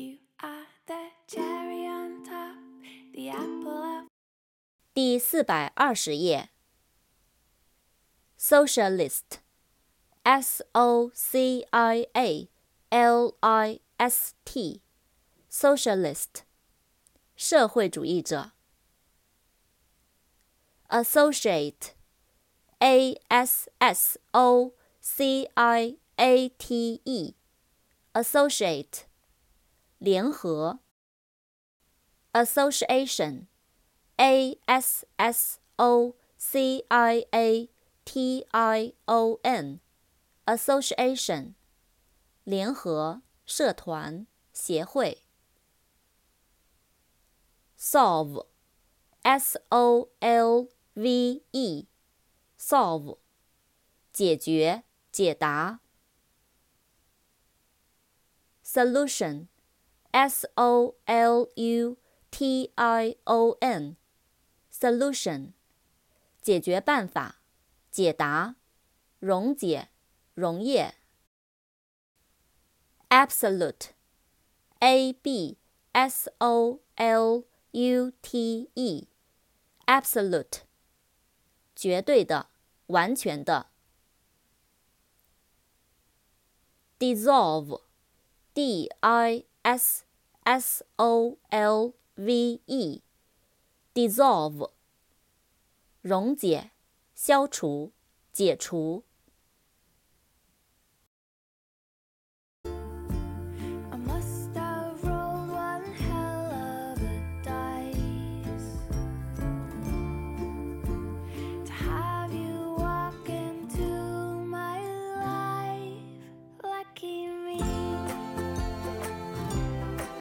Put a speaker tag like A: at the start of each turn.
A: You are the cherry on top, the apple of
B: 第四百二十页。Socialist，S O C I A L I S T，Socialist，社会主义者。Associate，A S S O C I A T E，Associate， 联合。Association。A S S O C I A T I O N，association，联合、社团、协会。Solve，S O L V E，solve，解决、解答。 Solution，S O L U T I O N。解决办法，解答，溶解，溶液。absolute，a b s o l u t e，absolute，绝对的，完全的。dissolve，d i s s o l v e。dissolve，溶解、消除、解除。